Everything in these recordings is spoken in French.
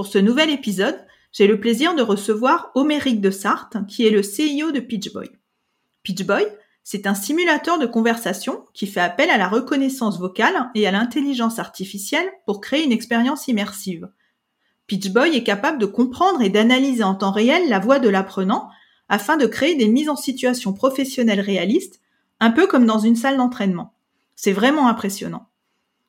Pour ce nouvel épisode, j'ai le plaisir de recevoir Oméric de Sarthe, qui est le CEO de Pitchboy. Pitchboy, c'est un simulateur de conversation qui fait appel à la reconnaissance vocale et à l'intelligence artificielle pour créer une expérience immersive. Pitchboy est capable de comprendre et d'analyser en temps réel la voix de l'apprenant afin de créer des mises en situation professionnelles réalistes, un peu comme dans une salle d'entraînement. C'est vraiment impressionnant.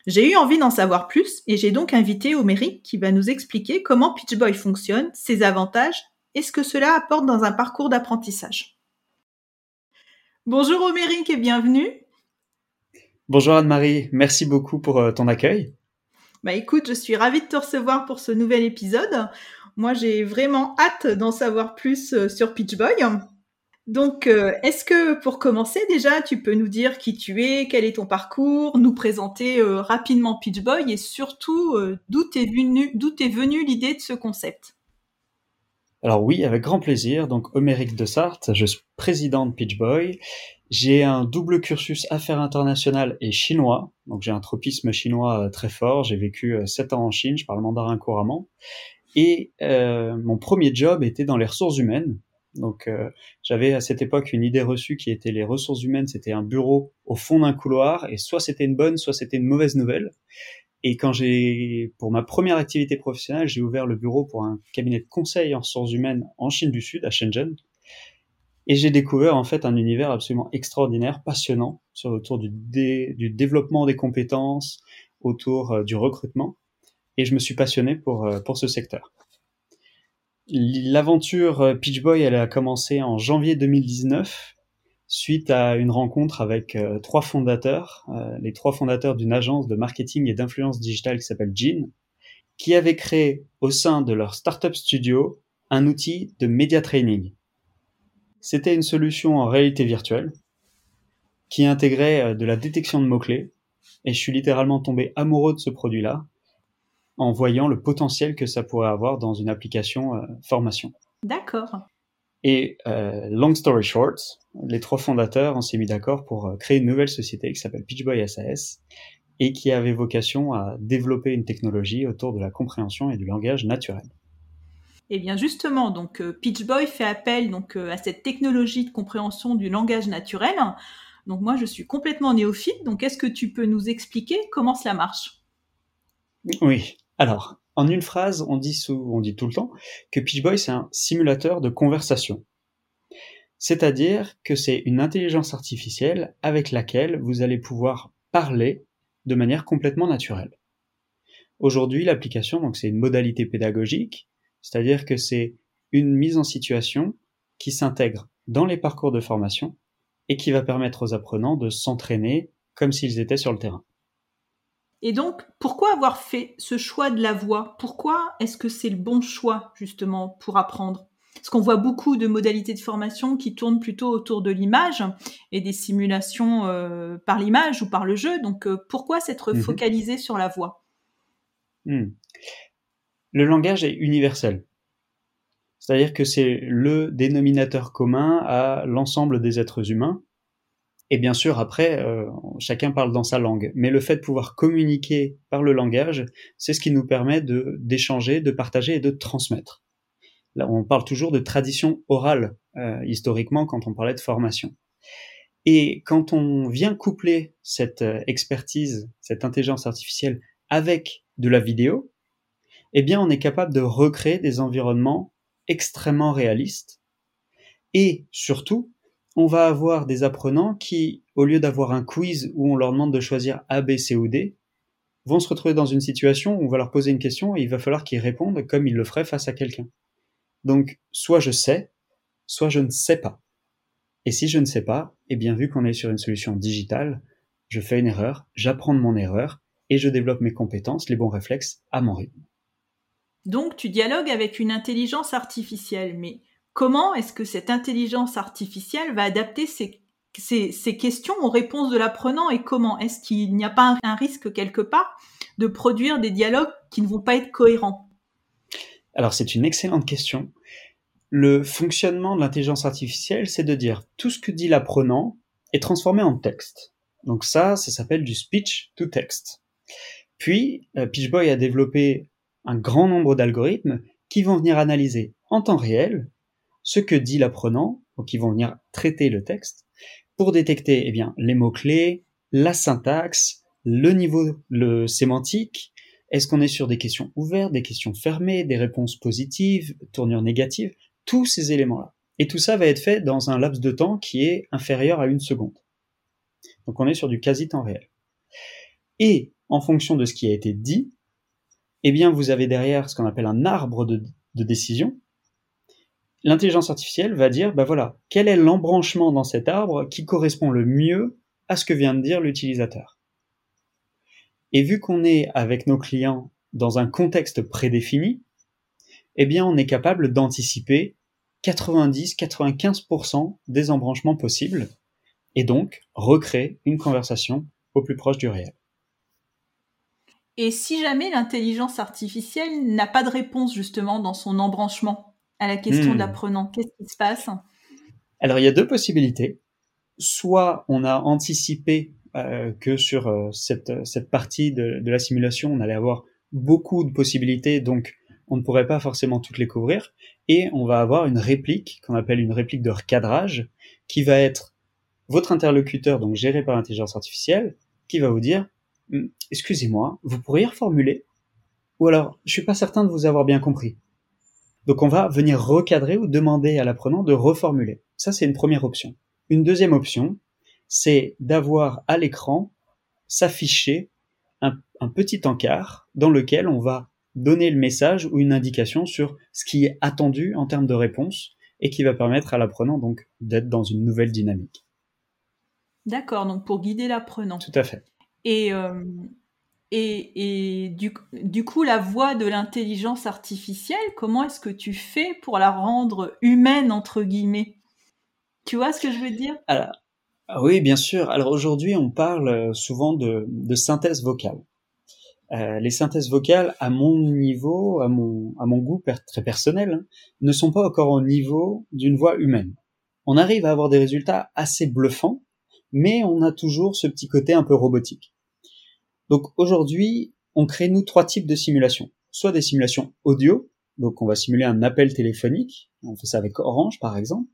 J'ai eu envie d'en savoir plus et j'ai donc invité Omeric qui va nous expliquer comment Pitchboy fonctionne, ses avantages et ce que cela apporte dans un parcours d'apprentissage. Bonjour Omeric et bienvenue. Bonjour Anne-Marie, merci beaucoup pour euh, ton accueil. Bah écoute, je suis ravie de te recevoir pour ce nouvel épisode. Moi, j'ai vraiment hâte d'en savoir plus euh, sur Pitchboy. Donc, euh, est-ce que pour commencer déjà, tu peux nous dire qui tu es, quel est ton parcours, nous présenter euh, rapidement Pitchboy et surtout d'où t'es venu, d'où est venue l'idée de ce concept? Alors oui, avec grand plaisir. Donc, Oméric de Sarthe, je suis président de Pitchboy. J'ai un double cursus affaires internationales et chinois. Donc, j'ai un tropisme chinois très fort. J'ai vécu sept ans en Chine, je parle mandarin couramment. Et euh, mon premier job était dans les ressources humaines. Donc euh, j'avais à cette époque une idée reçue qui était les ressources humaines, c'était un bureau au fond d'un couloir, et soit c'était une bonne, soit c'était une mauvaise nouvelle. Et quand j'ai, pour ma première activité professionnelle, j'ai ouvert le bureau pour un cabinet de conseil en ressources humaines en Chine du Sud, à Shenzhen. Et j'ai découvert en fait un univers absolument extraordinaire, passionnant, sur autour du, développement des compétences, autour euh, du recrutement et je me suis passionné pour, euh, pour ce secteur. L'aventure euh, Pitch Boy, elle a commencé en janvier 2019 suite à une rencontre avec euh, trois fondateurs, les trois fondateurs d'une agence de marketing et d'influence digitale qui s'appelle Jean, qui avaient créé au sein de leur startup studio un outil de media training. C'était une solution en réalité virtuelle qui intégrait de la détection de mots-clés et je suis littéralement tombé amoureux de ce produit-là en voyant le potentiel que ça pourrait avoir dans une application euh, formation. D'accord. Et euh, long story short, les trois fondateurs, on s'est mis d'accord pour euh, créer une nouvelle société qui s'appelle Pitchboy SAS et qui avait vocation à développer une technologie autour de la compréhension et du langage naturel. Et eh bien justement, donc Pitchboy fait appel donc à cette technologie de compréhension du langage naturel. Donc moi, je suis complètement néophyte. Donc est-ce que tu peux nous expliquer comment cela marche? Oui. Alors, en une phrase, on dit, on dit tout le temps que Pitchboy, c'est un simulateur de conversation. C'est-à-dire que c'est une intelligence artificielle avec laquelle vous allez pouvoir parler de manière complètement naturelle. Aujourd'hui, l'application, donc c'est une modalité pédagogique, c'est-à-dire que c'est une mise en situation qui s'intègre dans les parcours de formation et qui va permettre aux apprenants de s'entraîner comme s'ils étaient sur le terrain. Et donc, pourquoi avoir fait ce choix de la voix Pourquoi est-ce que c'est le bon choix, justement, pour apprendre? Parce qu'on voit beaucoup de modalités de formation qui tournent plutôt autour de l'image et des simulations euh, par l'image ou par le jeu. Donc, euh, pourquoi s'être mhm. focalisé sur la voix hmm. Le langage est universel. C'est-à-dire que c'est le dénominateur commun à l'ensemble des êtres humains et bien sûr, après, euh, chacun parle dans sa langue. Mais le fait de pouvoir communiquer par le langage, c'est ce qui nous permet de d'échanger, de partager et de transmettre. Là, on parle toujours de tradition orale euh, historiquement quand on parlait de formation. Et quand on vient coupler cette euh, expertise, cette intelligence artificielle avec de la vidéo, eh bien, on est capable de recréer des environnements extrêmement réalistes et surtout on va avoir des apprenants qui, au lieu d'avoir un quiz où on leur demande de choisir A, B, C ou D, vont se retrouver dans une situation où on va leur poser une question et il va falloir qu'ils répondent comme ils le feraient face à quelqu'un. Donc, soit je sais, soit je ne sais pas. Et si je ne sais pas, eh bien, vu qu'on est sur une solution digitale, je fais une erreur, j'apprends de mon erreur et je développe mes compétences, les bons réflexes à mon rythme. Donc tu dialogues avec une intelligence artificielle, mais comment est-ce que cette intelligence artificielle va adapter ces, questions aux réponses de l'apprenant et comment? Est-ce qu'il n'y a pas un, risque quelque part de produire des dialogues qui ne vont pas être cohérents? Alors c'est une excellente question. Le fonctionnement de l'intelligence artificielle, c'est de dire tout ce que dit l'apprenant est transformé en texte. Donc ça, ça s'appelle du speech to text. Puis, euh, PitchBoy a développé un grand nombre d'algorithmes qui vont venir analyser en temps réel ce que dit l'apprenant, donc qui vont venir traiter le texte, pour détecter eh bien, les mots-clés, la syntaxe, le niveau le sémantique, est-ce qu'on est sur des questions ouvertes, des questions fermées, des réponses positives, tournures négatives, tous ces éléments-là. Et tout ça va être fait dans un laps de temps qui est inférieur à une seconde. Donc on est sur du quasi-temps réel. Et en fonction de ce qui a été dit, eh bien vous avez derrière ce qu'on appelle un arbre de, décision. L'intelligence artificielle va dire, bah voilà, quel est l'embranchement dans cet arbre qui correspond le mieux à ce que vient de dire l'utilisateur? Et vu qu'on est avec nos clients dans un contexte prédéfini, eh bien on est capable d'anticiper 90-95% des embranchements possibles et donc recréer une conversation au plus proche du réel. Et si jamais l'intelligence artificielle n'a pas de réponse justement dans son embranchement? À la question de hmm. l'apprenant, qu'est-ce qui se passe? Alors il y a deux possibilités. Soit on a anticipé euh, que sur euh, cette, cette partie de, de, la simulation, on allait avoir beaucoup de possibilités, donc on ne pourrait pas forcément toutes les couvrir, et on va avoir une réplique qu'on appelle une réplique de recadrage, qui va être votre interlocuteur, donc géré par l'intelligence artificielle, qui va vous dire Hmm, excusez-moi, vous pourriez reformuler? Ou alors, je suis pas certain de vous avoir bien compris. Donc on va venir recadrer ou demander à l'apprenant de reformuler. Ça, c'est une première option. Une deuxième option, c'est d'avoir à l'écran s'afficher un, un, petit encart dans lequel on va donner le message ou une indication sur ce qui est attendu en termes de réponse et qui va permettre à l'apprenant donc d'être dans une nouvelle dynamique. D'accord, donc pour guider l'apprenant. Tout à fait. Et, euh, et, du, coup, la voix de l'intelligence artificielle, comment est-ce que tu fais pour la rendre humaine, entre guillemets? Tu vois ce que je veux dire? Alors, ah Oui, bien sûr. Alors aujourd'hui, on parle souvent de, synthèse vocale. Euh, les synthèses vocales, à mon niveau, à mon, à mon goût très personnel, hein, ne sont pas encore au niveau d'une voix humaine. On arrive à avoir des résultats assez bluffants, mais on a toujours ce petit côté un peu robotique. Donc aujourd'hui, on crée nous trois types de simulations. Soit des simulations audio, donc on va simuler un appel téléphonique, on fait ça avec Orange par exemple,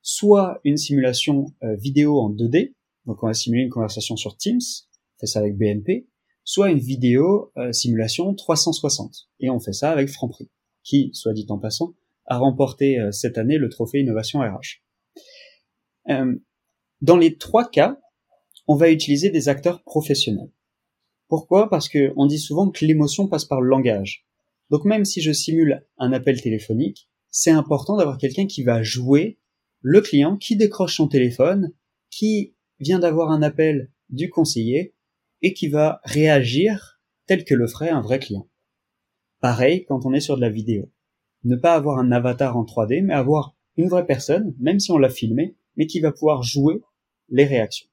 soit une simulation euh, vidéo en 2D, donc on va simuler une conversation sur Teams, on fait ça avec BNP, soit une vidéo euh, simulation 360, et on fait ça avec Franprix, qui, soit dit en passant, a remporté euh, cette année le trophée Innovation RH. Dans les trois cas, on va utiliser des acteurs professionnels. Pourquoi? Parce que on dit souvent que l'émotion passe par le langage. Donc même si je simule un appel téléphonique, c'est important d'avoir quelqu'un qui va jouer le client qui décroche son téléphone, qui vient d'avoir un appel du conseiller et qui va réagir tel que le ferait un vrai client. Pareil quand on est sur de la vidéo. Ne pas avoir un avatar en 3D, mais avoir une vraie personne, même si on l'a filmé, mais qui va pouvoir jouer les réactions.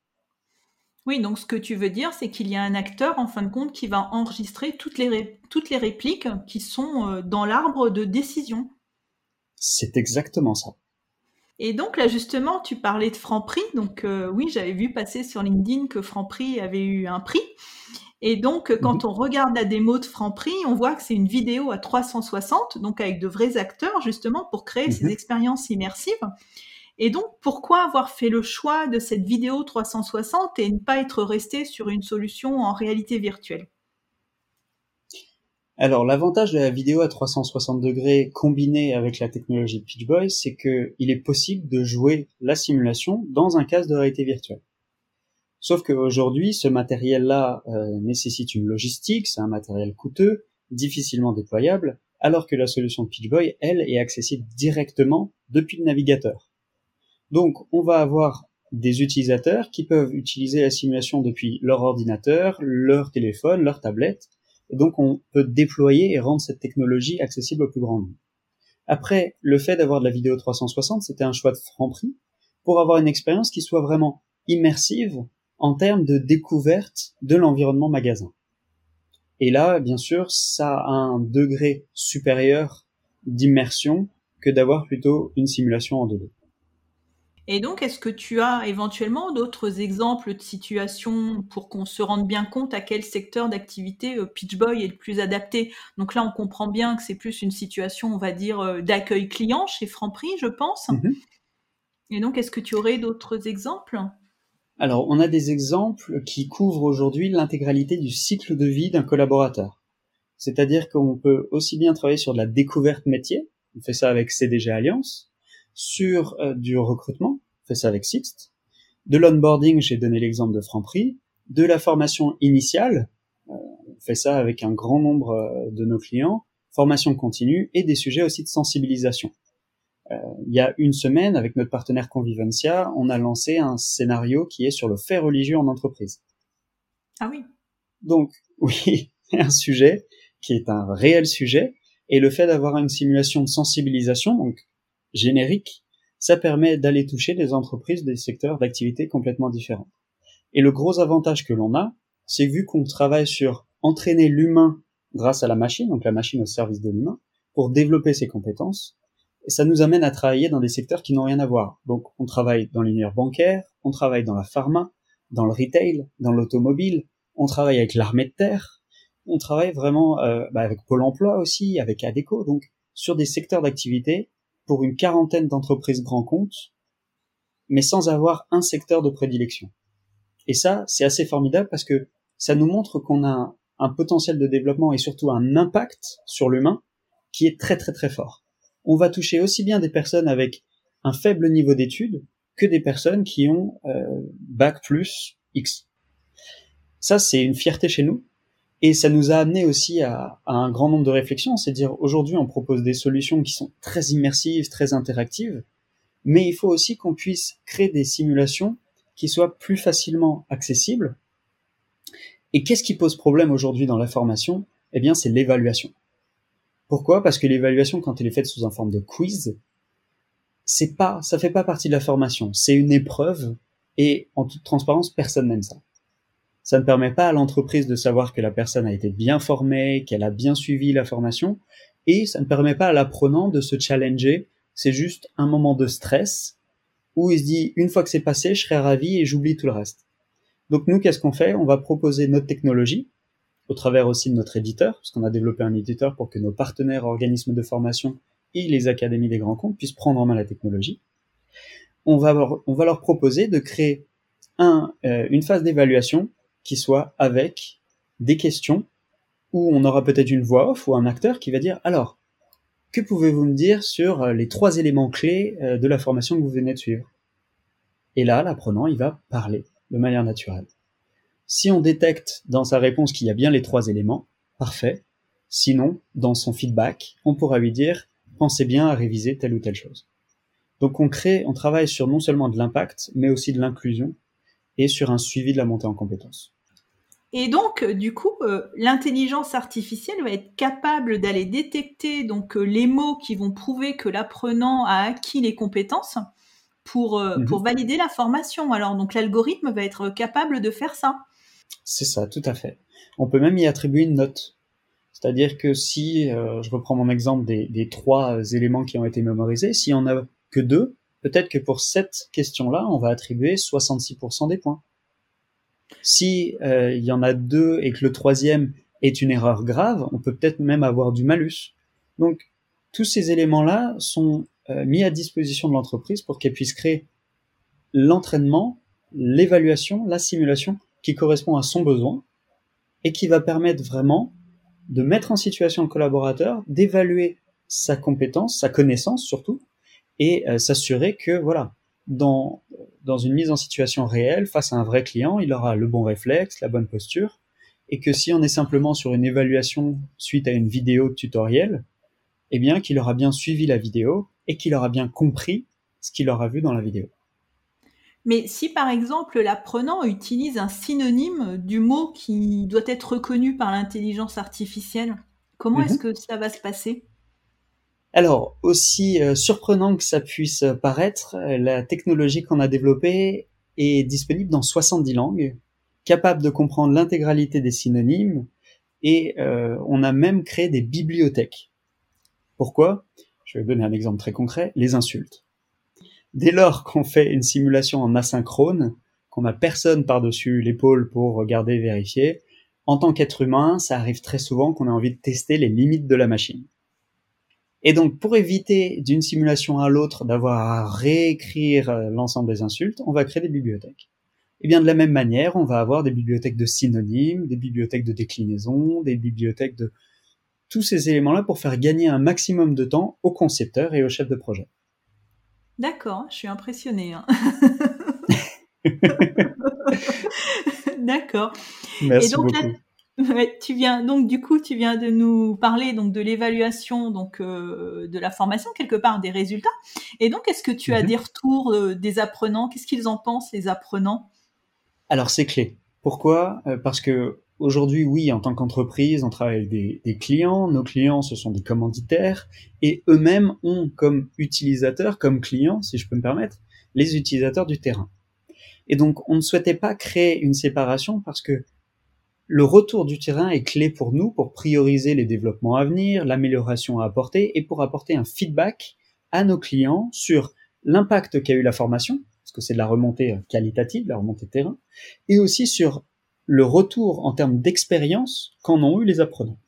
Oui, donc ce que tu veux dire, c'est qu'il y a un acteur, en fin de compte, qui va enregistrer toutes les, toutes les répliques qui sont euh, dans l'arbre de décision. C'est exactement ça. Et donc là, justement, tu parlais de Franprix. Donc euh, oui, j'avais vu passer sur LinkedIn que Franprix avait eu un prix. Et donc, quand mhm. on regarde la démo de Franprix, on voit que c'est une vidéo à 360, donc avec de vrais acteurs, justement, pour créer ces mhm. expériences immersives. Et donc, pourquoi avoir fait le choix de cette vidéo 360 et ne pas être resté sur une solution en réalité virtuelle? Alors l'avantage de la vidéo à 360 degrés combinée avec la technologie Pitchboy, c'est qu'il est possible de jouer la simulation dans un casque de réalité virtuelle. Sauf qu'aujourd'hui, ce matériel-là euh, nécessite une logistique, c'est un matériel coûteux, difficilement déployable, alors que la solution Pitchboy, elle, est accessible directement depuis le navigateur. Donc, on va avoir des utilisateurs qui peuvent utiliser la simulation depuis leur ordinateur, leur téléphone, leur tablette, Et donc, on peut déployer et rendre cette technologie accessible au plus grand nombre. Après, le fait d'avoir de la vidéo 360, c'était un choix de Franprix pour avoir une expérience qui soit vraiment immersive en termes de découverte de l'environnement magasin. Et là, bien sûr, ça a un degré supérieur d'immersion que d'avoir plutôt une simulation en 2D. Et donc, est-ce que tu as éventuellement d'autres exemples de situations pour qu'on se rende bien compte à quel secteur d'activité euh, Pitchboy est le plus adapté? Donc là, on comprend bien que c'est plus une situation, on va dire, euh, d'accueil client chez Franprix, je pense. Mhm. Et donc, est-ce que tu aurais d'autres exemples? Alors, on a des exemples qui couvrent aujourd'hui l'intégralité du cycle de vie d'un collaborateur. C'est-à-dire qu'on peut aussi bien travailler sur de la découverte métier, on fait ça avec CDG Alliance, sur euh, du recrutement, fait ça avec Sixt, de l'onboarding, j'ai donné l'exemple de Franprix, de la formation initiale, euh, on fait ça avec un grand nombre euh, de nos clients, formation continue et des sujets aussi de sensibilisation. il y a une semaine, avec notre partenaire Convivencia, on a lancé un scénario qui est sur le fait religieux en entreprise. Ah oui. Donc, oui, un sujet qui est un réel sujet, et le fait d'avoir une simulation de sensibilisation, donc générique, ça permet d'aller toucher des entreprises des secteurs d'activité complètement différents. Et le gros avantage que l'on a, c'est vu qu'on travaille sur entraîner l'humain grâce à la machine, donc la machine au service de l'humain, pour développer ses compétences, et ça nous amène à travailler dans des secteurs qui n'ont rien à voir. Donc on travaille dans l'univers bancaire, on travaille dans la pharma, dans le retail, dans l'automobile, on travaille avec l'armée de terre, on travaille vraiment euh, bah, avec Pôle Emploi aussi, avec ADECO, donc sur des secteurs d'activité pour une quarantaine d'entreprises grands comptes, mais sans avoir un secteur de prédilection. Et ça, c'est assez formidable parce que ça nous montre qu'on a un, potentiel de développement et surtout un impact sur l'humain qui est très très très fort. On va toucher aussi bien des personnes avec un faible niveau d'études que des personnes qui ont euh, bac plus X. Ça, c'est une fierté chez nous et ça nous a amené aussi à, un grand nombre de réflexions, c'est à dire aujourd'hui on propose des solutions qui sont très immersives, très interactives, mais il faut aussi qu'on puisse créer des simulations qui soient plus facilement accessibles. Et qu'est-ce qui pose problème aujourd'hui dans la formation? Eh bien c'est l'évaluation. Pourquoi? Parce que l'évaluation quand elle est faite sous un forme de quiz, c'est pas, ça fait pas partie de la formation, c'est une épreuve et en toute transparence personne n'aime ça ça ne permet pas à l'entreprise de savoir que la personne a été bien formée, qu'elle a bien suivi la formation, et ça ne permet pas à l'apprenant de se challenger. C'est juste un moment de stress où il se dit une fois que c'est passé, je serai ravi et j'oublie tout le reste. Donc nous, qu'est-ce qu'on fait? On va proposer notre technologie au travers aussi de notre éditeur, parce qu'on a développé un éditeur pour que nos partenaires organismes de formation et les académies des grands comptes puissent prendre en main la technologie. On va leur, proposer de créer euh, une phase d'évaluation qui soit avec des questions où on aura peut-être une voix off ou un acteur qui va dire alors, que pouvez-vous me dire sur euh, les trois éléments clés euh, de la formation que vous venez de suivre? Et là, l'apprenant, il va parler de manière naturelle. Si on détecte dans sa réponse qu'il y a bien les trois éléments, parfait. Sinon, dans son feedback, on pourra lui dire pensez bien à réviser telle ou telle chose. Donc on crée, on travaille sur non seulement de l'impact, mais aussi de l'inclusion et sur un suivi de la montée en compétences. Et donc, euh, du coup, euh, l'intelligence artificielle va être capable d'aller détecter donc euh, les mots qui vont prouver que l'apprenant a acquis les compétences pour, mhm. pour valider la formation. Alors, donc l'algorithme va être capable de faire ça. C'est ça, tout à fait. On peut même y attribuer une note. C'est-à-dire que si, je reprends mon exemple des, des, trois éléments qui ont été mémorisés, si on a que deux, peut-être que pour cette question-là, on va attribuer 66% des points. Si euh, il y en a deux et que le troisième est une erreur grave, on peut peut-être même avoir du malus. Donc tous ces éléments-là sont euh, mis à disposition de l'entreprise pour qu'elle puisse créer l'entraînement, l'évaluation, la simulation qui correspond à son besoin et qui va permettre vraiment de mettre en situation le collaborateur, d'évaluer sa compétence, sa connaissance surtout, et euh, s'assurer que voilà, dans dans une mise en situation réelle face à un vrai client, il aura le bon réflexe, la bonne posture, et que si on est simplement sur une évaluation suite à une vidéo tutoriel, eh bien qu'il aura bien suivi la vidéo et qu'il aura bien compris ce qu'il aura vu dans la vidéo. Mais si par exemple l'apprenant utilise un synonyme du mot qui doit être reconnu par l'intelligence artificielle, comment est-ce mhm. que ça va se passer? Alors, aussi euh, surprenant que ça puisse paraître, euh, la technologie qu'on a développée est disponible dans 70 langues, capable de comprendre l'intégralité des synonymes, et euh, on a même créé des bibliothèques. Pourquoi? Je vais donner un exemple très concret, les insultes. Dès lors qu'on fait une simulation en asynchrone, qu'on n'a personne par-dessus l'épaule pour regarder vérifier, en tant qu'être humain, ça arrive très souvent qu'on a envie de tester les limites de la machine. Et donc, pour éviter d'une simulation à l'autre d'avoir à réécrire euh, l'ensemble des insultes, on va créer des bibliothèques. Et bien de la même manière, on va avoir des bibliothèques de synonymes, des bibliothèques de déclinaison, des bibliothèques de tous ces éléments-là pour faire gagner un maximum de temps aux concepteurs et aux chefs de projet. D'accord, je suis impressionné. Hein. D'accord. Merci beaucoup tu viens donc du coup tu viens de nous parler donc de l'évaluation donc euh, de la formation quelque part des résultats et donc est-ce que tu as mhm. des retours euh, des apprenants? Qu'est-ce qu'ils en pensent les apprenants? Alors c'est clé. Pourquoi? Euh, Parce que aujourd'hui oui en tant qu'entreprise on travaille avec des, des, clients, nos clients ce sont des commanditaires et eux-mêmes ont comme utilisateurs comme clients si je peux me permettre les utilisateurs du terrain. Et donc on ne souhaitait pas créer une séparation parce que le retour du terrain est clé pour nous pour prioriser les développements à venir, l'amélioration à apporter et pour apporter un feedback à nos clients sur l'impact qu'a eu la formation, parce que c'est de la remontée qualitative, la remontée terrain, et aussi sur le retour en termes d'expérience qu'en ont eu les apprenants.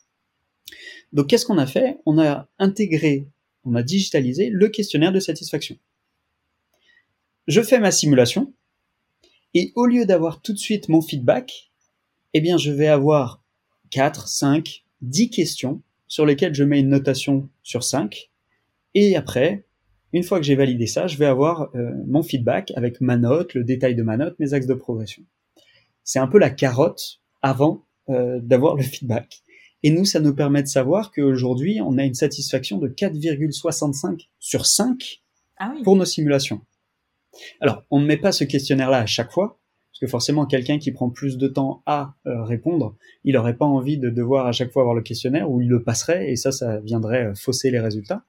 Donc qu'est-ce qu'on a fait? On a intégré, on a digitalisé le questionnaire de satisfaction. Je fais ma simulation, et au lieu d'avoir tout de suite mon feedback, eh bien, je vais avoir 4, 5, 10 questions sur lesquelles je mets une notation sur 5. Et après, une fois que j'ai validé ça, je vais avoir euh, mon feedback avec ma note, le détail de ma note, mes axes de progression. C'est un peu la carotte avant euh, d'avoir le feedback. Et nous, ça nous permet de savoir qu'aujourd'hui, on a une satisfaction de 4,65 sur 5 ah pour nos simulations. Alors, on ne met pas ce questionnaire-là à chaque fois, que forcément, quelqu'un qui prend plus de temps à euh, répondre, il n'aurait pas envie de devoir à chaque fois avoir le questionnaire ou il le passerait et ça, ça viendrait euh, fausser les résultats.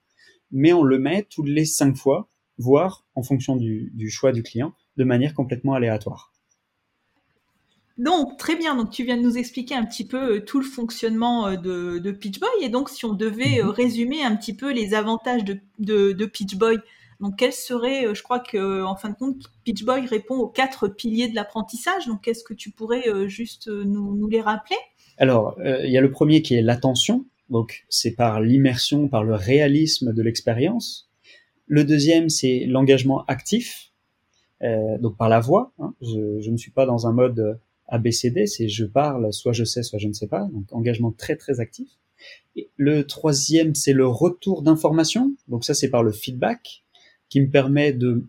Mais on le met tous les cinq fois, voire en fonction du, choix du client, de manière complètement aléatoire. Donc, très bien. Donc, tu viens de nous expliquer un petit peu euh, tout le fonctionnement de, de PitchBoy. Et donc, si on devait mhm. résumer un petit peu les avantages de, de, de PitchBoy donc, quel serait, euh, je crois que en fin de compte, Pitch Boy répond aux quatre piliers de l'apprentissage. Donc, est-ce que tu pourrais euh, juste euh, nous, les rappeler? Alors, il y a le premier qui est l'attention. Donc, c'est par l'immersion, par le réalisme de l'expérience. Le deuxième, c'est l'engagement actif, donc par la voix. Hein. Je, ne suis pas dans un mode ABCD, c'est je parle, soit je sais, soit je ne sais pas. Donc, engagement très très actif. le troisième, c'est le retour d'information. Donc ça, c'est par le feedback qui me permet de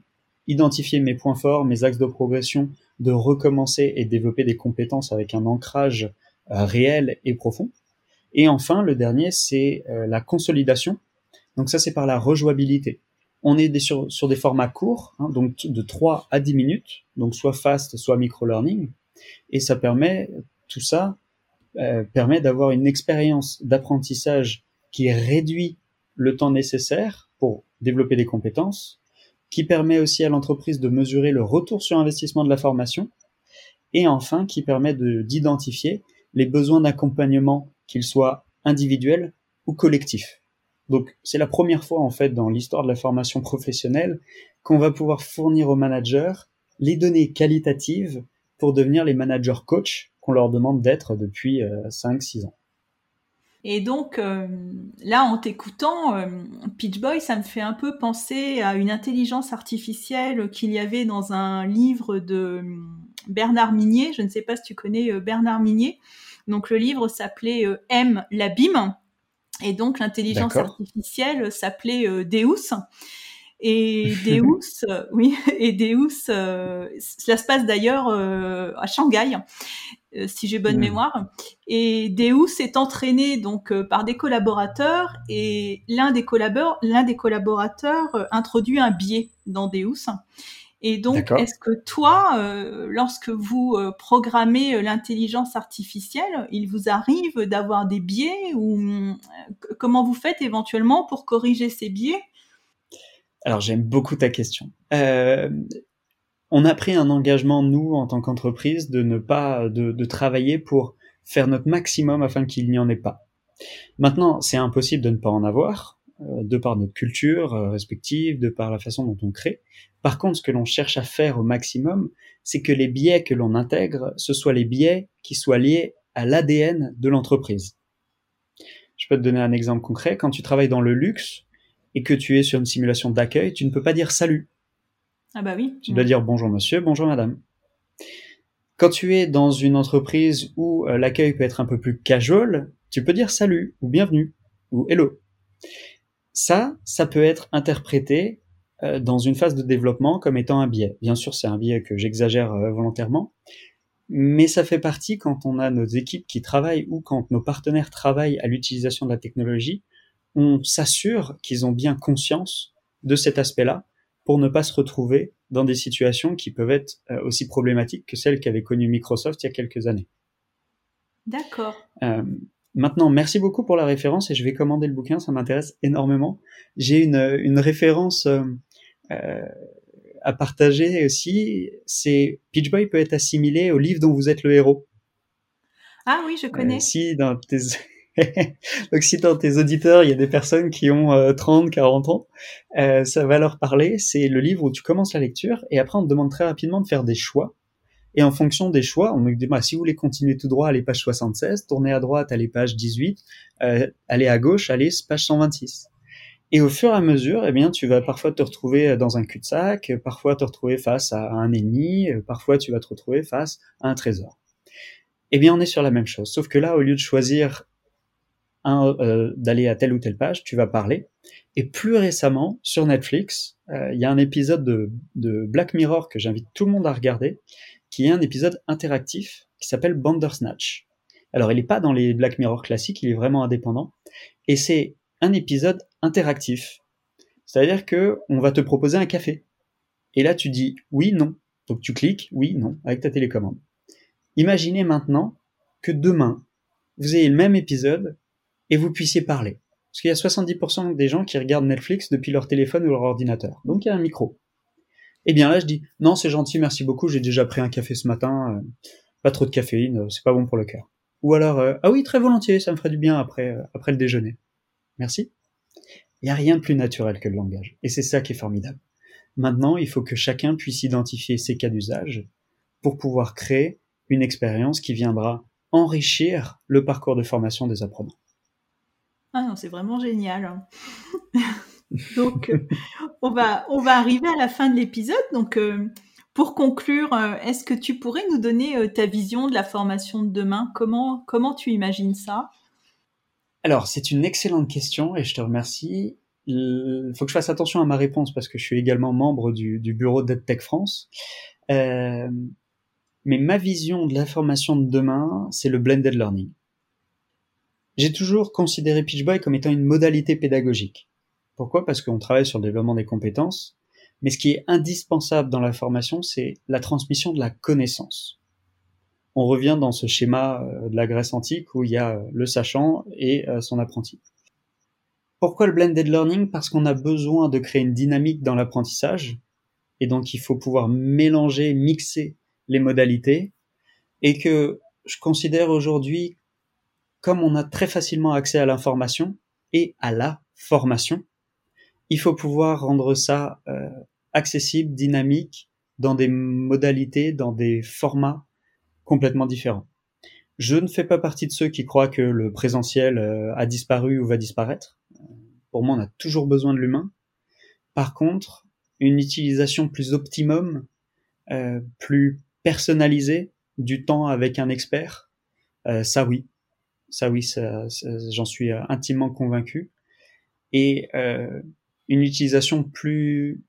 identifier mes points forts, mes axes de progression, de recommencer et développer des compétences avec un ancrage euh, réel et profond. Et enfin, le dernier, c'est euh, la consolidation. Donc ça, c'est par la rejouabilité. On est sur, des formats courts, hein, donc de 3 à 10 minutes, donc soit fast, soit micro-learning. Et ça permet, tout ça, euh, permet d'avoir une expérience d'apprentissage qui réduit le temps nécessaire développer des compétences, qui permet aussi à l'entreprise de mesurer le retour sur investissement de la formation, et enfin qui permet d'identifier les besoins d'accompagnement, qu'ils soient individuels ou collectifs. Donc c'est la première fois en fait dans l'histoire de la formation professionnelle qu'on va pouvoir fournir aux managers les données qualitatives pour devenir les managers coach qu'on leur demande d'être depuis 5-6 euh, ans. Et donc euh, là, en t'écoutant, euh, Pitch Boy, ça me fait un peu penser à une intelligence artificielle qu'il y avait dans un livre de euh, Bernard Minier. Je ne sais pas si tu connais Bernard Minier. Donc le livre s'appelait M l'abîme. Et donc l'intelligence artificielle s'appelait Deus. Et Deus, oui, et Deus, cela se passe d'ailleurs à Shanghai. Euh, si j'ai bonne hmm. mémoire. Et Deus est entraîné donc euh, par des collaborateurs et l'un des, collaborateurs, l'un des collaborateurs euh, introduit un biais dans Deus. Et donc, est-ce que toi, euh, lorsque vous euh, programmez l'intelligence artificielle, il vous arrive d'avoir des biais ou comment vous faites éventuellement pour corriger ces biais? Alors, j'aime beaucoup ta question. on a pris un engagement, nous, en tant qu'entreprise, de ne pas, de travailler pour faire notre maximum afin qu'il n'y en ait pas. Maintenant, c'est impossible de ne pas en avoir, euh, de par notre culture euh, respective, de par la façon dont on crée. Par contre, ce que l'on cherche à faire au maximum, c'est que les biais que l'on intègre, ce soient les biais qui soient liés à l'ADN de l'entreprise. Je peux te donner un exemple concret. Quand tu travailles dans le luxe et que tu es sur une simulation d'accueil, tu ne peux pas dire salut. Ah bah oui. Tu dois dire bonjour monsieur, bonjour madame. Quand tu es dans une entreprise où euh, l'accueil peut être un peu plus casual, tu peux dire salut ou bienvenue ou hello. Ça, ça peut être interprété euh, dans une phase de développement comme étant un biais. Bien sûr, c'est un biais que j'exagère euh, volontairement, mais ça fait partie quand on a nos équipes qui travaillent ou quand nos partenaires travaillent à l'utilisation de la technologie, on s'assure qu'ils ont bien conscience de cet aspect-là pour ne pas se retrouver dans des situations qui peuvent être euh, aussi problématiques que celles qu'avait connues Microsoft il y a quelques années. D'accord. Euh, maintenant, merci beaucoup pour la référence et je vais commander le bouquin, ça m'intéresse énormément. J'ai une, une référence euh, euh à partager aussi, c'est Peach Boy peut être assimilé au livre dont vous êtes le héros. Ah oui, je connais. si dans tes Donc si dans tes auditeurs, il y a des personnes qui ont 30, euh, 40 ans, euh, ça va leur parler. C'est le livre où tu commences la lecture et après on te demande très rapidement de faire des choix. Et en fonction des choix, on me dit, bah, si vous voulez continuer tout droit, allez page 76, tournez à droite, allez page 18, euh, allez à gauche, allez page 126. Et au fur et à mesure, eh bien, tu vas parfois te retrouver dans un cul-de-sac, parfois te retrouver face à un ennemi, parfois tu vas te retrouver face à un trésor. Eh bien, on est sur la même chose. Sauf que là, au lieu de choisir euh, d'aller à telle ou telle page, tu vas parler. Et plus récemment, sur Netflix, euh, il y a un épisode de, Black Mirror que j'invite tout le monde à regarder, qui est un épisode interactif qui s'appelle Bandersnatch. Alors, il n'est pas dans les Black Mirror classiques, il est vraiment indépendant. Et c'est un épisode interactif. C'est-à-dire que on va te proposer un café. Et là, tu dis oui, non. Donc tu cliques oui, non avec ta télécommande. Imaginez maintenant que demain, vous ayez le même épisode et vous puissiez parler. Parce qu'il y a 70% des gens qui regardent Netflix depuis leur téléphone ou leur ordinateur. Donc il y a un micro. Et eh bien là, je dis, non, c'est gentil, merci beaucoup, j'ai déjà pris un café ce matin, euh, pas trop de caféine, euh, c'est pas bon pour le cœur. Ou alors, euh, ah oui, très volontiers, ça me ferait du bien après, après le déjeuner. Merci. Il n'y a rien de plus naturel que le langage. Et c'est ça qui est formidable. Maintenant, il faut que chacun puisse identifier ses cas d'usage pour pouvoir créer une expérience qui viendra enrichir le parcours de formation des apprenants. Ah non, c'est vraiment génial. Hein. Donc, euh, on, va, on va arriver à la fin de l'épisode. Donc, euh, pour conclure, euh, est-ce que tu pourrais nous donner ta vision de la formation de demain? Comment, comment tu imagines ça? Alors, c'est une excellente question et je te remercie. Il faut que je fasse attention à ma réponse parce que je suis également membre du, du bureau d'EdTech France. mais ma vision de la formation de demain, c'est le blended learning. J'ai toujours considéré Pitchboy comme étant une modalité pédagogique. Pourquoi? Parce qu'on travaille sur le développement des compétences, mais ce qui est indispensable dans la formation, c'est la transmission de la connaissance. On revient dans ce schéma euh, de la Grèce antique où il y a euh, le sachant et euh, son apprenti. Pourquoi le blended learning? Parce qu'on a besoin de créer une dynamique dans l'apprentissage, et donc il faut pouvoir mélanger, mixer les modalités, et que je considère aujourd'hui comme on a très facilement accès à l'information et à la formation, il faut pouvoir rendre ça euh, accessible, dynamique, dans des modalités, dans des formats complètement différents. Je ne fais pas partie de ceux qui croient que le présentiel euh, a disparu ou va disparaître. Pour moi, on a toujours besoin de l'humain. Par contre, une utilisation plus optimum, euh, plus personnalisée du temps avec un expert, ça oui, ça oui, j'en suis euh, intimement convaincu. Et euh, une utilisation plus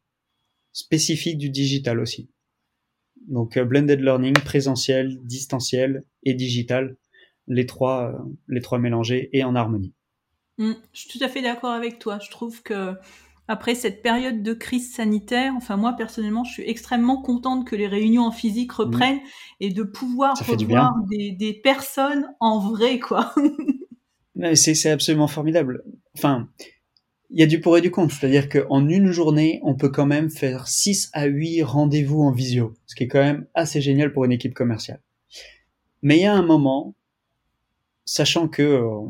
spécifique du digital aussi. Donc euh, blended learning, présentiel, distanciel et digital, les trois, les trois mélangés et en harmonie. Mmh, je suis tout à fait d'accord avec toi. Je trouve que après cette période de crise sanitaire, enfin moi personnellement, je suis extrêmement contente que les réunions en physique mmh. reprennent et de pouvoir revoir des, des, personnes en vrai, quoi. c'est absolument formidable. Enfin, il y a du pour et du contre. C'est-à-dire qu'en une journée, on peut quand même faire 6 à 8 rendez-vous en visio, ce qui est quand même assez génial pour une équipe commerciale. Mais il y a un moment, sachant que euh,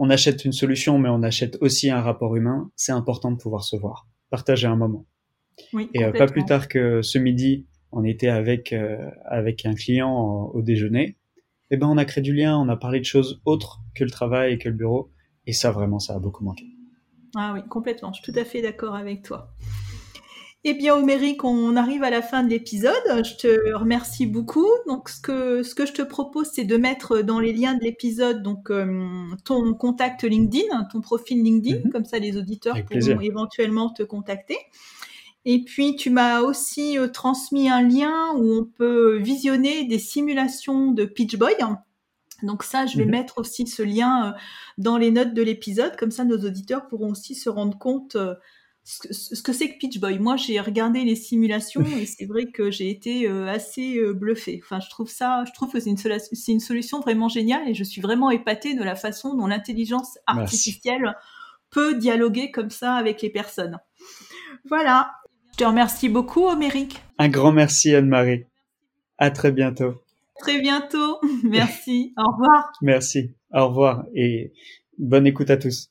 on achète une solution, mais on achète aussi un rapport humain, c'est important de pouvoir se voir, partager un moment. et euh, pas plus tard que ce midi, on était avec euh, avec un client au déjeuner. Et eh ben on a créé du lien, on a parlé de choses autres que le travail et que le bureau, et ça vraiment ça a beaucoup manqué. Ah oui, complètement. Je suis tout à fait d'accord avec toi. Eh bien, Oméric, on arrive à la fin de l'épisode. Je te remercie beaucoup. Donc, ce que, ce que je te propose, c'est de mettre dans les liens de l'épisode donc euh, ton contact LinkedIn, ton profil LinkedIn, mhm. comme ça les auditeurs pourront éventuellement te contacter. Et puis, tu m'as aussi euh, transmis un lien où on peut visionner des simulations de Pitch Boy. Donc ça, je vais mhm. mettre aussi ce lien euh, dans les notes de l'épisode, comme ça nos auditeurs pourront aussi se rendre compte ce que c'est que Pitch Boy. Moi, j'ai regardé les simulations et c'est vrai que j'ai été euh, assez euh, bluffée. Enfin, je trouve ça, je trouve que c'est une, solution vraiment géniale et je suis vraiment épatée de la façon dont l'intelligence artificielle peut dialoguer comme ça avec les personnes. Voilà. Je te remercie beaucoup, Oméric. Un grand merci, Anne-Marie. À très bientôt. Très bientôt. Merci. Au revoir. Merci. Au revoir et bonne écoute à tous.